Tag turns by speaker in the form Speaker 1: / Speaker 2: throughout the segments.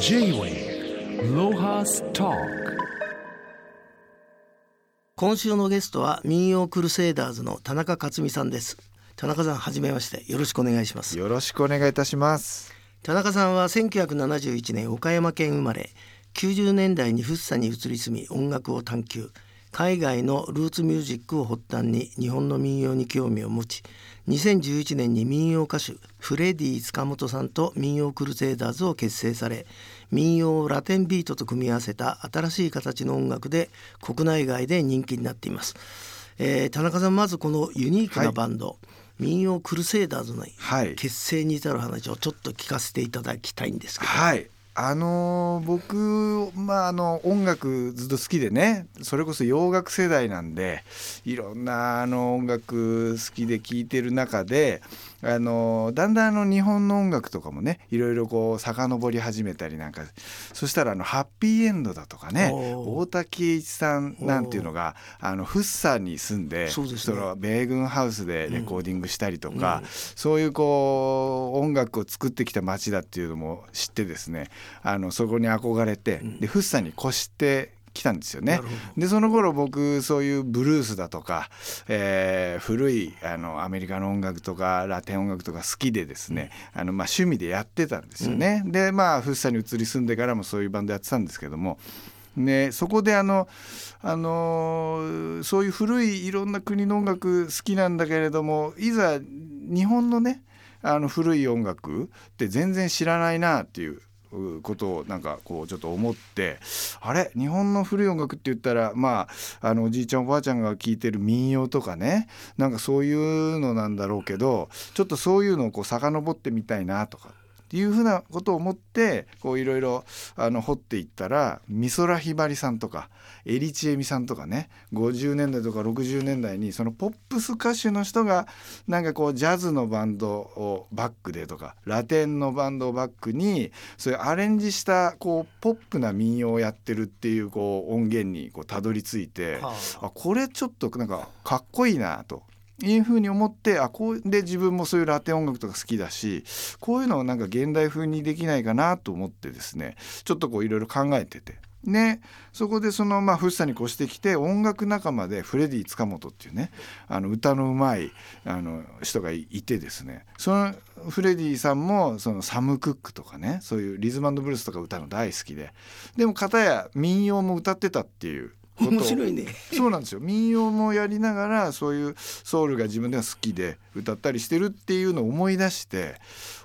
Speaker 1: J-Way ロハスト
Speaker 2: 今週のゲストは民謡クルセイダーズの田中克美さんです。田中さんはじめまして。よろしくお願いします。
Speaker 3: よろしくお願いいたします。
Speaker 2: 田中さんは1971年岡山県生まれ90年代に福生に移り住み音楽を探求海外のルーツミュージックを発端に日本の民謡に興味を持ち2011年に民謡歌手フレディ塚本さんと民謡クルセイダーズを結成され民謡をラテンビートと組み合わせた新しい形の音楽で国内外で人気になっています、えー田中さんまずこのユニークなバンド、民謡クルセイダーズの
Speaker 3: はい。
Speaker 2: 結成に至る話をちょっと聞かせていただきたいんですけど、
Speaker 3: はいあのー僕まああの音楽ずっと好きでねそれこそ洋楽世代なんでいろんなあの音楽好きで聴いてる中であのーだんだんあの日本の音楽とかもねいろいろこう遡り始めたりなんかそしたらあのハッピーエンドだとかね大竹一さんなんていうのがあのフッサに住んで
Speaker 2: そね。
Speaker 3: の米軍ハウスでレコーディングしたりとか、そういうこう音楽を作ってきた街だっていうのも知ってですねあのそこに憧れて、でフッサに越してきたんですよね。でその頃僕そういうブルースだとか、えー古いあのアメリカの音楽とかラテン音楽とか好きでですね、あのまあ趣味でやってたんですよね。でまあフッサに移り住んでからもそういうバンドやってたんですけども。ね、そこであの、あのーそういう古いいろんな国の音楽好きなんだけれどもいざ日本のねあの古い音楽って全然知らないなっていううことをなんかこうちょっと思ってあれ？日本の古い音楽って言ったらまああのおじいちゃんおばあちゃんが聴いてる民謡とかね。なんかそういうのなんだろうけどちょっとそういうのをこう遡ってみたいなとかっていうふうなことを思ってこういろいろあの掘っていったら美空ひばりさんとかエリチエミさんとかね50年代とか60年代にそのポップス歌手の人がなんかこうジャズのバンドをバックでとかラテンのバンドをバックにそういうアレンジしたこうポップな民謡をやってるっていうこう音源にこうたどり着いて
Speaker 2: はあ
Speaker 3: あこれちょっとなんかかっこいいなと。いうふうに思ってあこうで自分もそういうラテン音楽とか好きだしこういうのをなんか現代風にできないかなと思ってですねちょっとこういろいろ考えてて。ね、そこでそのまあ福生に越してきて音楽仲間でフレディ塚本っていうねあの歌のうまいあの人がいてですねそのフレディさんもそのサム・クックとかねそういうリズムブルースとか歌うの大好きででも片や民謡も歌ってたっていう
Speaker 2: 面白いね。
Speaker 3: そうなんですよ。民謡もやりながらそういうソウルが自分では好きで歌ったりしてるっていうのを思い出して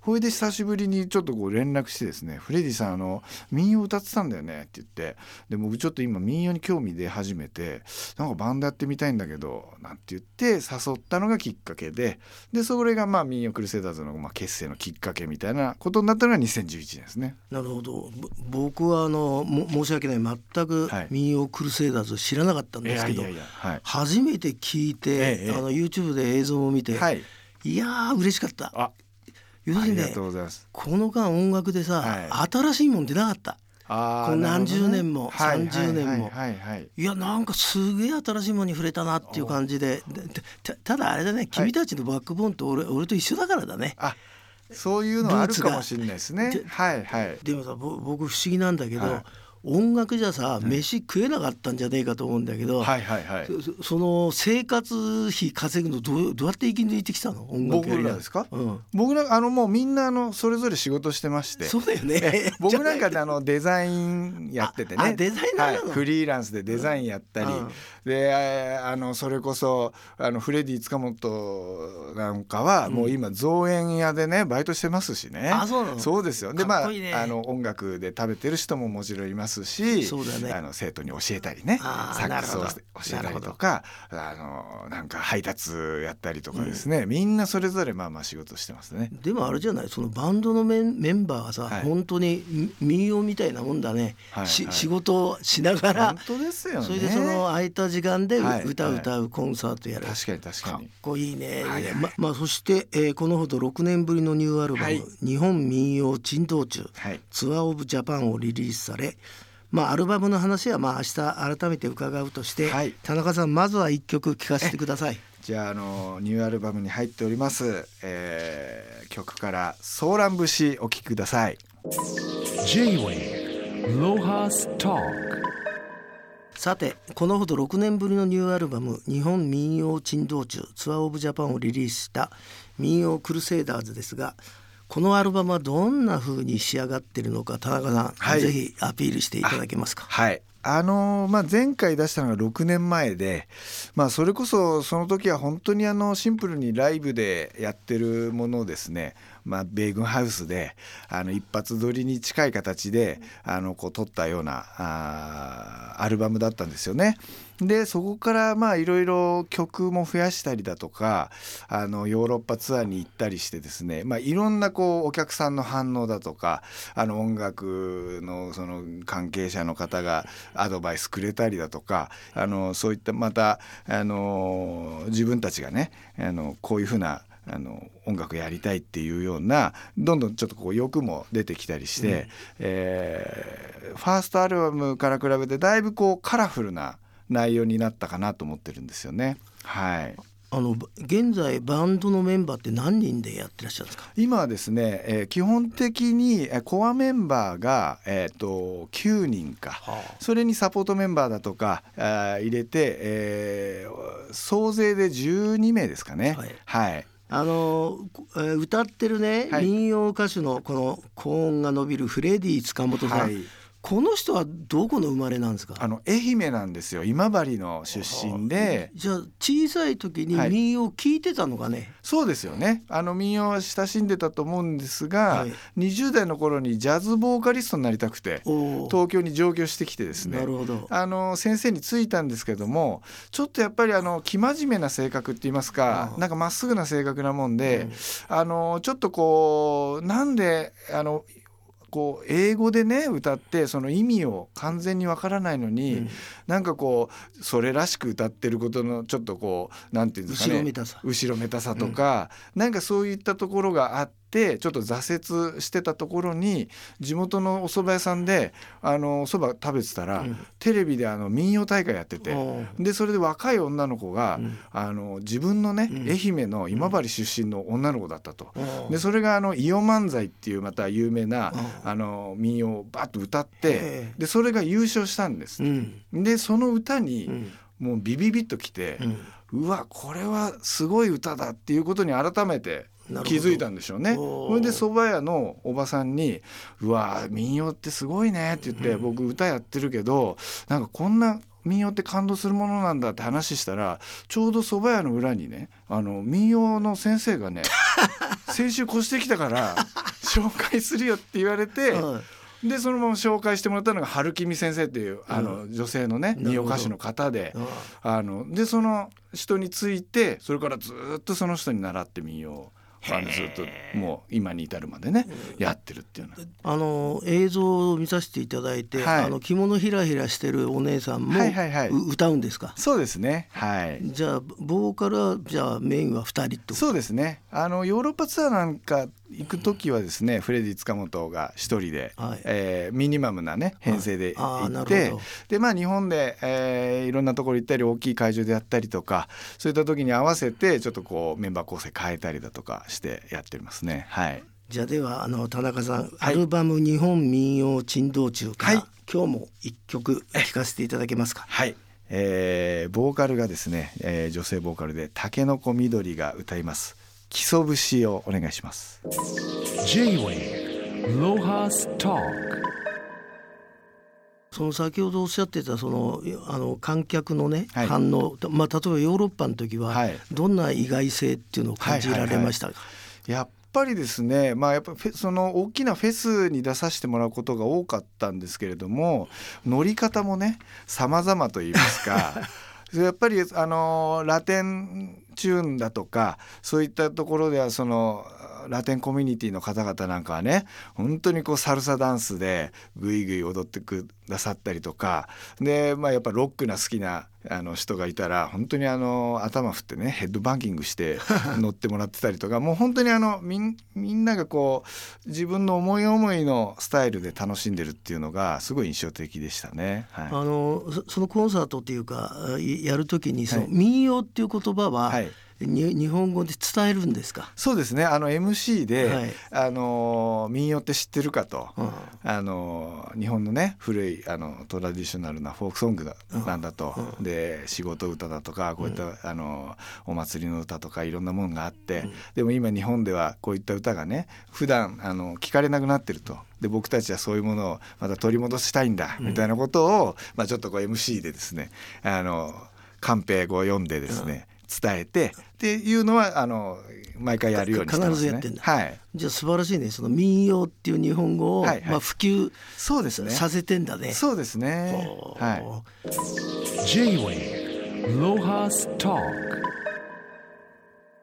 Speaker 3: ほいで久しぶりにちょっとこう連絡してですね「フレディさんあの民謡歌ってたんだよね」って言ってで僕ちょっと今民謡に興味出始めてなんかバンドやってみたいんだけどなんて言って誘ったのがきっかけででそれがまあ民謡クルセイダーズのまあ結成のきっかけみたいなことになったのが2011年ですね。
Speaker 2: なるほど。ぼ僕はあのも申し訳ない。全く
Speaker 3: はい。
Speaker 2: 民謡クルセイダーズを知らなかったんですけど、初めて聞いて、
Speaker 3: ええ。
Speaker 2: あの YouTube で映像を見て、
Speaker 3: はい。
Speaker 2: い、やー嬉しかった。
Speaker 3: あ
Speaker 2: 要するにね。この間音楽でさ、
Speaker 3: は
Speaker 2: 新しいもん出なかった。この何十年も
Speaker 3: ね。
Speaker 2: 30年も。
Speaker 3: はい
Speaker 2: やなんかすげえ新しいものに触れたなっていう感じで。たただあれだね君たちのバックボーンと俺,、俺と一緒だからだね。
Speaker 3: あそういうのあるかもしれないですね。
Speaker 2: で。
Speaker 3: はいはい。
Speaker 2: でもさぼ僕不思議なんだけど、
Speaker 3: はい
Speaker 2: 音楽じゃさ飯食えなかったんじゃねえかと思うんだけど、
Speaker 3: はいはいはい。
Speaker 2: そその生活費稼ぐのどうどうやって生き抜いてきたの？音楽
Speaker 3: 僕ら。ですか？
Speaker 2: うん、
Speaker 3: 僕なんかあのもうみんなあのそれぞれ仕事してまして。
Speaker 2: そうだよね。
Speaker 3: 僕なんかであのデザインやっててね。
Speaker 2: デザイナーなの？
Speaker 3: はい、フリーランスでデザインやったり、
Speaker 2: うん。
Speaker 3: でああのそれこそあのフレディ塚本なんかはもう今造園屋でねバイトしてますしね。
Speaker 2: あそうなの？
Speaker 3: そうですよ。でまああの音楽で食べてる人ももちろんいますし
Speaker 2: そうだね。
Speaker 3: あの生徒に教えたりねサックスを教えたりとかあのなんか配達やったりとかですね、みんなそれぞれまあまあ仕事してますね。
Speaker 2: でもあれじゃない？そのバンドのメンメンバーがさ、
Speaker 3: はい。
Speaker 2: 本当にみ民謡みたいなもんだね、
Speaker 3: はいはい。
Speaker 2: し仕事をしながら。
Speaker 3: 本当ですよね。
Speaker 2: それでその空いた時間で
Speaker 3: はい
Speaker 2: 歌う歌うコンサートやる、
Speaker 3: 確かに確か
Speaker 2: かっ
Speaker 3: に。
Speaker 2: こいいね、
Speaker 3: はいはい。
Speaker 2: ままあそして、えーこのほど6年ぶりのニューアルバム「
Speaker 3: はい。
Speaker 2: 日本民謡珍道中、
Speaker 3: はい。
Speaker 2: ツアー・オブ・ジャパン」をリリースされまあアルバムの話はまあ明日改めて伺うとして、
Speaker 3: はい
Speaker 2: 田中さんまずは一曲聴かせてください。
Speaker 3: じゃああのニューアルバムに入っております、えー曲から「ソーラン節」お聴きください。
Speaker 1: J-Wave Lohas Talk
Speaker 2: さてこのほど6年ぶりのニューアルバム「日本民謡珍道中ツアー・オブ・ジャパン」をリリースした民謡クルセイダーズですがこのアルバムはどんな風に仕上がっているのか田中さん、
Speaker 3: はい。
Speaker 2: ぜひアピールしていただけますか？
Speaker 3: はい。あのーまあ、前回出したのが6年前で、まあ、それこそその時は本当にあのシンプルにライブでやってるものをですね、まあ、米軍ハウスであの一発撮りに近い形であのこう撮ったようなあアルバムだったんですよね。でそこからまあいろいろ曲も増やしたりだとかあのヨーロッパツアーに行ったりしてですね、まあ、いろんなこうお客さんの反応だとかあの音楽のその関係者の方がアドバイスくれたりだとかあのそういったまたあの自分たちがねあのこういうふうなあの音楽やりたいっていうようなどんどんちょっとこう欲も出てきたりして、えーファーストアルバムから比べてだいぶこうカラフルな内容になったかなと思ってるんですよね。はい、
Speaker 2: あの現在バンドのメンバーって何人でやってらっしゃるんですか？
Speaker 3: 今はですね、えー基本的にえーコアメンバーが、えー、と9人か、それにサポートメンバーだとかあー入れて、えー総勢で12名ですかね。
Speaker 2: はい。
Speaker 3: はい
Speaker 2: あの、えー歌ってるね、
Speaker 3: はい。
Speaker 2: 民謡歌手のこの高音が伸びるフレディ塚本さん、
Speaker 3: はい
Speaker 2: この人はどこの生まれなんですか？
Speaker 3: あの愛媛なんですよ。今治の出身で。
Speaker 2: じゃあ小さい時に
Speaker 3: はい。
Speaker 2: 民謡聞いてたのかね、
Speaker 3: そうですよね。あの民謡は親しんでたと思うんですが、
Speaker 2: はい。
Speaker 3: 20代の頃にジャズボーカリストになりたくて東京に上京してきてですね。
Speaker 2: なるほど。
Speaker 3: あの先生についたんですけどもちょっとやっぱりあの生真面目な性格って言いますかなんかまっすぐな性格なもんで、あのちょっとこうなんであのこう英語でね歌ってその意味を完全にわからないのに、
Speaker 2: うん。
Speaker 3: なんかこうそれらしく歌ってることのちょっとこうなんていうんですかね
Speaker 2: 後ろめたさ。
Speaker 3: 後ろめたさとか、なんかそういったところがあってちょっと挫折してたところに地元のお蕎麦屋さんであのお蕎麦食べてたら、
Speaker 2: うん。
Speaker 3: テレビであの民謡大会やってて。でそれで若い女の子が、
Speaker 2: うん。
Speaker 3: あの自分のね、
Speaker 2: うん。
Speaker 3: 愛媛の今治出身の女の子だったと。でそれがあの伊予漫才っていうまた有名な
Speaker 2: うん。
Speaker 3: あの民謡をバッと歌っ
Speaker 2: へ
Speaker 3: て
Speaker 2: え。
Speaker 3: でそれが優勝したんです。
Speaker 2: う。ん。
Speaker 3: でその歌に
Speaker 2: うん。
Speaker 3: もうビビビッときて、
Speaker 2: うん。
Speaker 3: うわこれはすごい歌だっていうことに改めて気づいたんでしょうね。それで蕎麦屋のおばさんに「うわ民謡ってすごいね」って言って、僕歌やってるけどなんかこんな民謡って感動するものなんだって話したらちょうど蕎麦屋の裏にねあの民謡の先生がね 先週越してきたから紹介するよって言われて。
Speaker 2: はい
Speaker 3: でそのまま紹介してもらったのが春君先生っていうあの、女性のね
Speaker 2: なるほど。
Speaker 3: 民謡歌手の方で
Speaker 2: あ
Speaker 3: あのでその人についてそれからずっとその人に習って民謡をあのずっともう今に至るまでねやってるっていうのは。
Speaker 2: あの映像を見させていただいて、
Speaker 3: はい。
Speaker 2: あの着物ひらひらしてるお姉さんも、
Speaker 3: はいはいはい。う
Speaker 2: 歌うんですか？
Speaker 3: そうですね。はい。
Speaker 2: じゃあボーカルはじゃあメインは2人と？
Speaker 3: そうですね。あのヨーロッパツアーなんか行く時はですねフレディ塚本が一人で、
Speaker 2: はい。
Speaker 3: えーミニマムなね編成で行って、
Speaker 2: ほど。
Speaker 3: でまあ日本で、えーいろんなところ行ったり大きい会場でやったりとかそういった時に合わせてちょっとこうメンバー構成変えたりだとかしてやってますね。はい。
Speaker 2: じゃあではあの田中さん、アルバム「日本民謡珍道中」から、
Speaker 3: はい。
Speaker 2: 今日も一曲聴かせていただけますか？
Speaker 3: はい、えーボーカルがですね、えー女性ボーカルで竹の子みどりが歌います基礎節をお願いします。
Speaker 1: J-Wave Lohas Talk
Speaker 2: その先ほどおっしゃってたそのあの観客のね、
Speaker 3: はい。
Speaker 2: 反応、まあ、例えばヨーロッパの時は、
Speaker 3: はい。
Speaker 2: どんな意外性っていうのを感じられましたか、
Speaker 3: やっぱりですねまあやっぱその大きなフェスに出させてもらうことが多かったんですけれども乗り方もね様々と言いますか やっぱりあのラテンチューンだとかそういったところではそのラテンコミュニティの方々なんかはね本当にこうサルサダンスでぐいぐい踊ってくださったりとかで、まあ、やっぱロックな好きなあの人がいたら本当にあの頭振ってねヘッドバンキングして 乗ってもらってたりとかもう本当にあのみんみんながこう自分の思い思いのスタイルで楽しんでるっていうのがすごい印象的でしたね。はい。
Speaker 2: あのそそのコンサートっていうかいやる時にその
Speaker 3: はい。
Speaker 2: 民謡っていう言葉は、
Speaker 3: はい
Speaker 2: 日本語で伝えるんですか？
Speaker 3: そうですね。あの MC で、
Speaker 2: はい。
Speaker 3: あの民謡って知ってるかと、
Speaker 2: うん。
Speaker 3: あの日本のね古いあのトラディショナルなフォークソングだ、
Speaker 2: うん。
Speaker 3: なん。だと、で仕事歌だとかこういった、あのお祭りの歌とかいろんなものがあって、でも今日本ではこういった歌がね普段あの聞かれなくなってると。で僕たちはそういうものをまた取り戻したいんだみたいなことを、まあ、ちょっとこう MC でですねあのカンペを読んでですね、伝えてっていうのはあの毎回やるようにしてますね。
Speaker 2: 必ずやってんだ
Speaker 3: はい、
Speaker 2: じゃあ素晴らしいねその民謡っていう日本語を、
Speaker 3: はいはい
Speaker 2: まあ、普及
Speaker 3: そうですね。
Speaker 2: させてんだね。
Speaker 3: そうですね。はい。
Speaker 1: J-Way Lohas Talk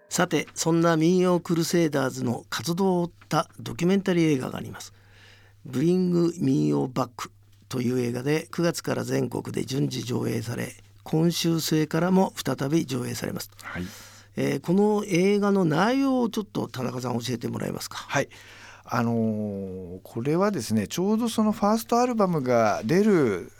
Speaker 2: さてそんな民謡クルセイダーズの活動を追ったドキュメンタリー映画があります。ブリング民謡バックという映画で9月から全国で順次上映され今週末からも再び上映されます。
Speaker 3: はい。
Speaker 2: えーこの映画の内容をちょっと田中さん教えてもらえますか？
Speaker 3: はい。あのーこれはですねちょうどそのファーストアルバムが出る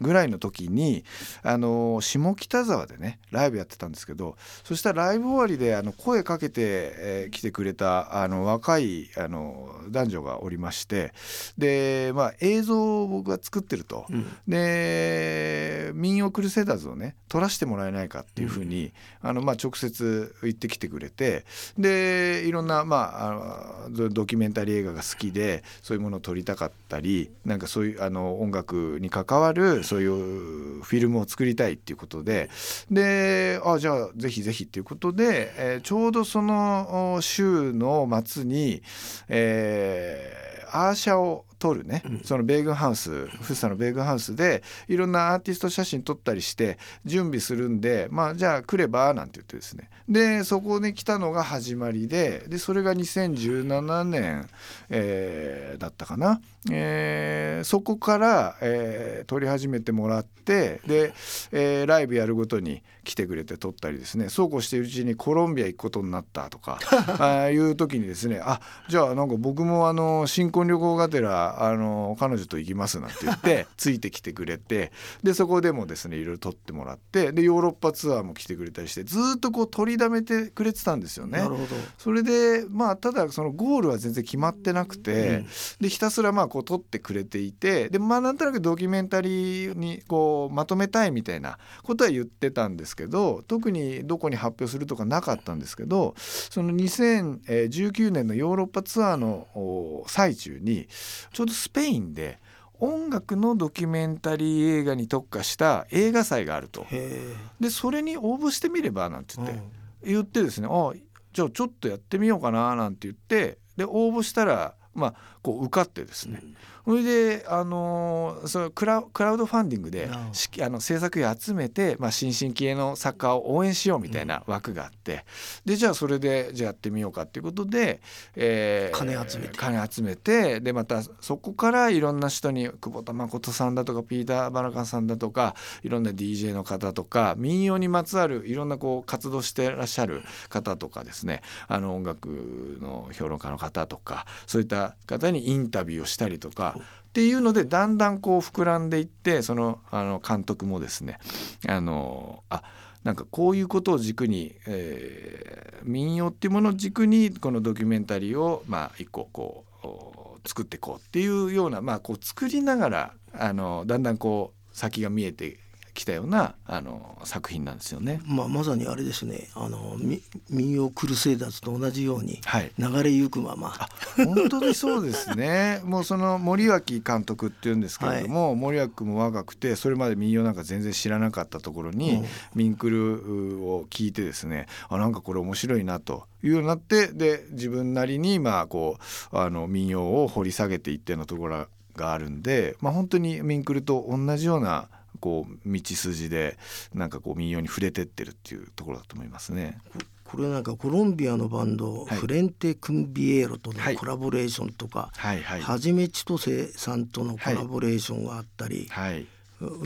Speaker 3: ぐらいの時に、あのー下北沢でねライブやってたんですけどそしたらライブ終わりであの声かけて、えー来てくれたあの若いあの男女がおりましてで、まあ、映像を僕が作ってると。
Speaker 2: うん
Speaker 3: で民謡クルセダーズをね撮らせてもらえないかっていうふうに、あのまあ、直接言ってきてくれてでいろんな、まあ、あのドドキュメンタリー映画が好きでそういうものを撮りたかったりなんかそういうあの音楽に関わるそういうフィルムを作りたいっていうことでであじゃあぜひぜひっていうことで、えーちょうどその週の末に、えーアーシャを撮るね、そのベーグンハウスフッサのベーグンハウスでいろんなアーティスト写真撮ったりして準備するんでまあじゃあ来ればなんて言ってですね。でそこに来たのが始まりででそれが2017年、えーだったかな、えーそこから、えー撮り始めてもらってで、えーライブやるごとに来てくれて撮ったりですね。そうこうしているうちにコロンビア行くことになったとか ああいう時にですね。あじゃあなんか僕もあの新婚旅行がてらあの彼女と行きますなんて言って ついてきてくれてでそこでもですねいろいろ撮ってもらってでヨーロッパツアーも来てくれたりしてずーっとこう取りだめてくれてたんですよね。
Speaker 2: なるほど。
Speaker 3: それでまあただそのゴールは全然決まってなくて、でひたすらまあこう撮ってくれていてでまあなんとなくドキュメンタリーにこうまとめたいみたいなことは言ってたんですけど特にどこに発表するとかなかったんですけどその2019年のヨーロッパツアーのお最中にちょうどスペインで音楽のドキュメンタリー映画に特化した映画祭があると。
Speaker 2: へ
Speaker 3: でそれに応募してみればなんて
Speaker 2: え。
Speaker 3: 言って。
Speaker 2: うん
Speaker 3: 言ってですねあじゃあちょっとやってみようかななんて言ってで応募したらまあこう受かってですね、それであのーそのクラクラウドファンディングであの制作費集めて、まあ、新進気鋭の作家を応援しようみたいな枠があって、でじゃあそれでじゃあやってみようかっていうことで、えー
Speaker 2: 金集めて。
Speaker 3: 金集めてでまたそこからいろんな人に久保田誠さんだとかピーター・バラカンさんだとかいろんな DJ の方とか民謡にまつわるいろんなこう活動してらっしゃる方とかですね。あの音楽の評論家の方とかそういった方にインタビューをしたりとかっていうのでだんだんこう膨らんでいってそのあの監督もですねあのあなんかこういうことを軸に、えー民謡っていうものを軸にこのドキュメンタリーをまあ一個こうお作っていこうっていうようなまあこう作りながらあのだんだんこう先が見えてきたようなあの作品なんですよね。
Speaker 2: まあまさにあれですね。あのみ民謡クルセイダーズと同じように
Speaker 3: はい
Speaker 2: 流れゆくまま。
Speaker 3: 本当にそうですね もうその森脇監督っていうんですけれども、森脇君も若くてそれまで民謡なんか全然知らなかったところに、
Speaker 2: うん
Speaker 3: ミンクルを聞いてですねあなんかこれ面白いなというようになってで自分なりにまあこうあの民謡を掘り下げていってのところがあるんで、まあ、本当にミンクルと同じようなこう道筋でなんかこう民謡に触れてってるっていうところだと思いますね。
Speaker 2: これなんかコロンビアのバンド、
Speaker 3: はい。
Speaker 2: フレンテ・クンビエロとの
Speaker 3: はい。
Speaker 2: コラボレーションとか、
Speaker 3: はいはい。
Speaker 2: はじめちとせさんとのコラボレーションがあったり、
Speaker 3: はい。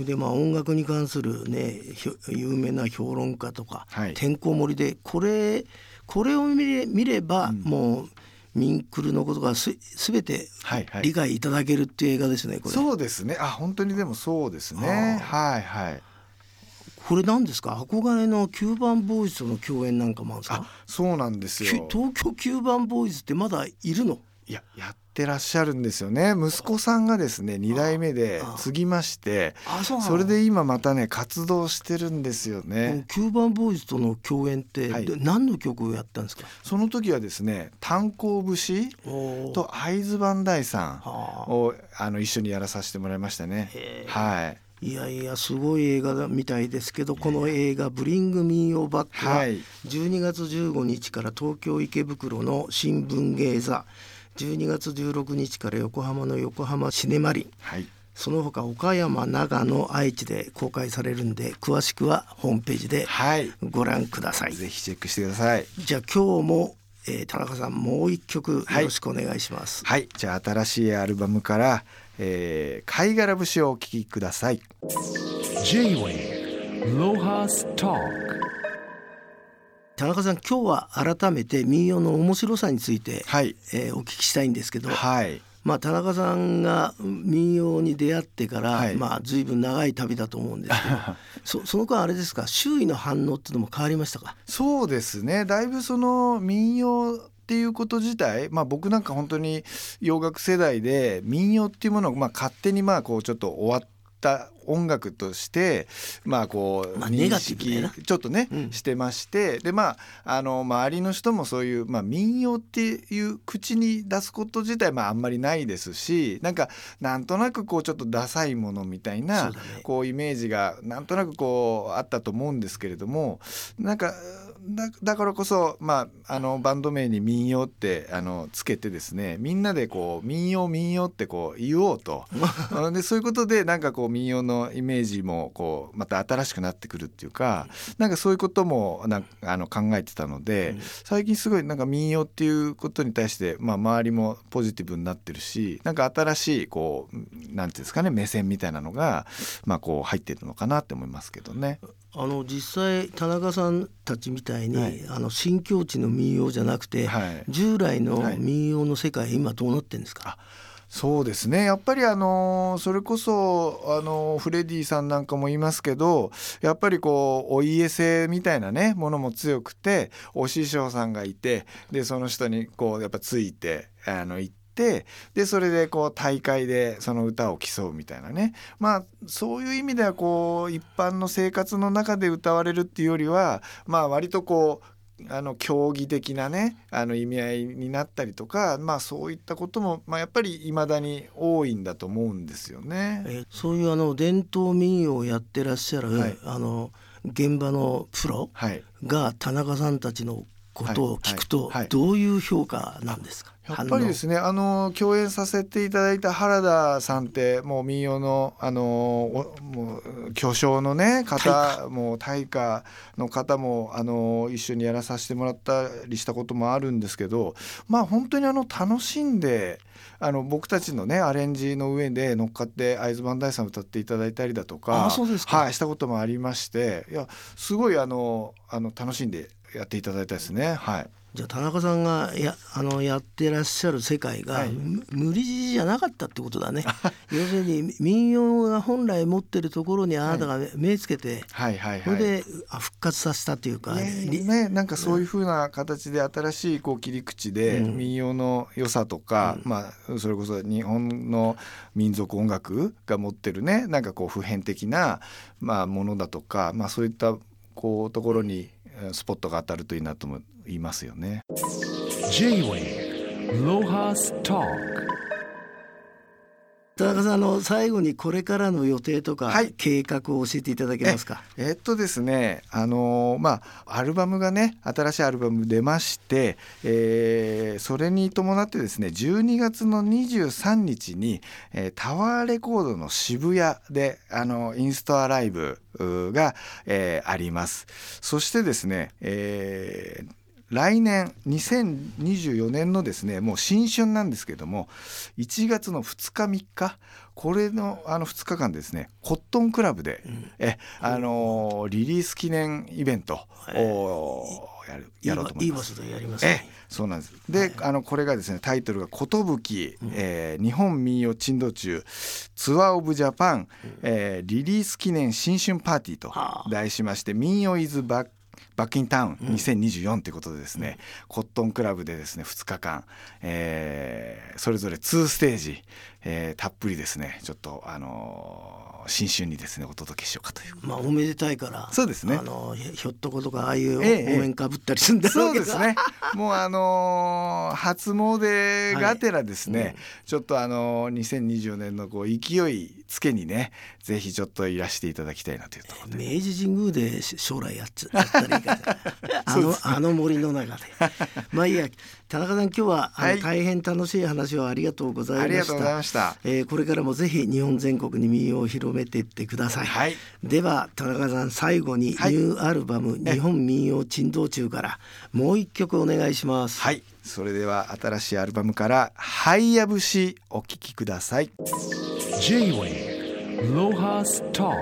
Speaker 2: でまあ音楽に関するね有名な評論家とか、
Speaker 3: はい。
Speaker 2: てんこ盛りでこれこれを見れ見れば、もうミンクルのことがす全て
Speaker 3: はいはい。
Speaker 2: 理解いただけるっていう映画ですねこれ。
Speaker 3: そうですね。あ本当にでもそうですね。はいはい。
Speaker 2: これ何ですか？憧れの9番ボーイズとの共演なんかもあるんですか？
Speaker 3: あそうなんです
Speaker 2: き
Speaker 3: よ
Speaker 2: 東京9番ボーイズってまだいるの？
Speaker 3: いややってらっしゃるんですよね。息子さんがですね2代目で継ぎまして
Speaker 2: あそ
Speaker 3: れで今またね活動してるんですよね。
Speaker 2: 9番ボーイズとの共演って、
Speaker 3: はい。
Speaker 2: で何の曲をやったんですか？
Speaker 3: その時はですね炭鉱節と会津磐梯さん
Speaker 2: はあ。
Speaker 3: をあの一緒にやらさせてもらいましたね。はい。
Speaker 2: いやいやすごい映画みたいですけどこの映画「ブリング・ミー・オー・バック」は
Speaker 3: はい。
Speaker 2: 12月15日から東京池袋の新聞芸座12月16日から横浜の横浜シネマリ。ン
Speaker 3: はい。
Speaker 2: その他岡山長野愛知で公開されるんで詳しくはホームページで
Speaker 3: はい。
Speaker 2: ご覧ください。
Speaker 3: ぜひチェックしてください。
Speaker 2: じゃあ今日も、えー田中さんもう一曲よ
Speaker 3: はい。
Speaker 2: ろしくお願いします。
Speaker 3: はい。じゃあ新しいアルバムから、えー、貝殻節をお聴きください。
Speaker 1: J-Wave Lohas Talk
Speaker 2: 田中さん今日は改めて民謡の面白さについて、
Speaker 3: はい。
Speaker 2: えーお聞きしたいんですけど、
Speaker 3: はい。
Speaker 2: まあ、田中さんが民謡に出会ってから、
Speaker 3: はい。
Speaker 2: まあ随分長い旅だと思うんですけど そその間あれですか？周囲の反応っていうのも変わりましたか？
Speaker 3: そうですね。だいぶその民謡っていうこと自体、まあ、僕なんか本当に洋楽世代で民謡っていうものをまあ勝手にまあこうちょっと終わった音楽としてまあこう
Speaker 2: まあ
Speaker 3: ちょっとね、
Speaker 2: うん。
Speaker 3: してましてでまああの周りの人もそういう、まあ、民謡っていう口に出すこと自体まああんまりないですしなんかなんとなくこうちょっとダサいものみたい
Speaker 2: そ
Speaker 3: な
Speaker 2: ね。
Speaker 3: こうイメージがなんとなくこうあったと思うんですけれどもなんかだだからこそ、まあ、あのバンド名に「民謡」ってあのつけてですねみんなでこう「民謡民謡」ってこう言おうと。あでそういうことでなんかこう民謡のイメージもこうまた新しくなってくるっていうかなんかそういうこともなんあの考えてたので、
Speaker 2: うん
Speaker 3: 最近すごいなんか民謡っていうことに対して、まあ、周りもポジティブになってるしなんか新しいこうなんていうんですかね目線みたいなのが、まあ、こう入ってるのかなって思いますけどね。
Speaker 2: あの実際田中さんたちみたいに、
Speaker 3: はい。
Speaker 2: あの新境地の民謡じゃなくて、
Speaker 3: はい。
Speaker 2: 従来の
Speaker 3: はい。
Speaker 2: 民謡の世界今どうなってんですか、
Speaker 3: そうですねやっぱりあのそれこそあのフレディさんなんかもいますけどやっぱりこうお家性みたいなねものも強くてお師匠さんがいてでその人にこうやっぱついてあの行って。でそれでこう大会でその歌を競うみたいなねまあそういう意味ではこう一般の生活の中で歌われるっていうよりはまあ割とこうあの競技的なねあの意味合いになったりとかまあそういったことも、まあ、やっぱり未だに多いんだと思うんですよね。
Speaker 2: えーそういうあの伝統民謡をやってらっしゃる、
Speaker 3: はい。
Speaker 2: あの現場のプロ
Speaker 3: はい、
Speaker 2: が田中さんたちのことを聞くと、
Speaker 3: はい。はい。はい。
Speaker 2: どういう評価なんですか？
Speaker 3: やっぱりですねあの共演させていただいた原田さんってもう民謡のあのおもう巨匠のね方もう大家の方もあの一緒にやらさせてもらったりしたこともあるんですけどまあ本当にあの楽しんであの僕たちのねアレンジの上で乗っかって会津磐梯さん歌っていただいたりだとか。はい、したこともありましていやすごいあのあの楽しんでやっていただいたですね。はい
Speaker 2: じゃあ田中さんがやあのやってらっしゃる世界が、
Speaker 3: はい。
Speaker 2: む無理強いじゃなかったってことだね。要するに民謡が本来持ってるところにあなたが目つけて、
Speaker 3: はいはいはい。
Speaker 2: それであ復活させたというか、り
Speaker 3: ね、なんかそういう風な形で新しいこう切り口で
Speaker 2: うん。
Speaker 3: 民謡の良さとか、まあそれこそ日本の民族音楽が持ってるねなんかこう普遍的なまあものだとか、まあそういったこうところにえースポットが当たるといいなとも言いますよね。
Speaker 1: J-Wave Lohas Talk.
Speaker 2: 田中さんあの最後にこれからの予定とか、
Speaker 3: はい。
Speaker 2: 計画を教えていただけますか？
Speaker 3: えっとですねあのーまあアルバムがね新しいアルバム出まして、えーそれに伴ってですね12月の23日に、えータワーレコードの渋谷であのインストアライブが、えーあります。そしてですね、えー来年2024年のですねもう新春なんですけども1月の2日3日これのあの2日間ですねコットンクラブで、えあのーリリース記念イベントをやるやろうと思います。
Speaker 2: いい場所でやります
Speaker 3: え
Speaker 2: ね。
Speaker 3: そうなんです。で、あのこれがですねタイトルが「寿、えー日本民謡珍道中ツアー・オブ・ジャパン、えーリリース記念新春パーティー」と
Speaker 2: はあ。
Speaker 3: 題しまして「民謡イズバックバックインタウン2024ということでですね、コットンクラブでですね2日間、えーそれぞれ2ステージ、えーたっぷりですねちょっとあのー新春にですねお届けしようかという
Speaker 2: まあおめでたいから。
Speaker 3: そうですね
Speaker 2: あのひひょっとことかああいう応
Speaker 3: ええ
Speaker 2: 援かぶったりするんだろけど。
Speaker 3: そううですね。もうあのー初詣がてらですね、
Speaker 2: はいうん
Speaker 3: ちょっとあのー2024年のこう勢いつけにね、ぜひちょっといらしていただきたいなというところで。
Speaker 2: 明治神宮でし将来やっつやったらいいかな あの、あの森の中でまあいいや田中さん今日はあの、
Speaker 3: はい。
Speaker 2: 大変楽しい話をありがとうございました。
Speaker 3: ありがとうございました。
Speaker 2: えーこれからもぜひ日本全国に民謡を広めていってください、
Speaker 3: はい。
Speaker 2: では田中さん最後にニ
Speaker 3: はい。
Speaker 2: ューアルバム「日本民謡珍道中」からもう一曲お願いします、
Speaker 3: はい。それでは新しいアルバムからハイヤ節お聴きください。
Speaker 1: J-Wave Lohas Talk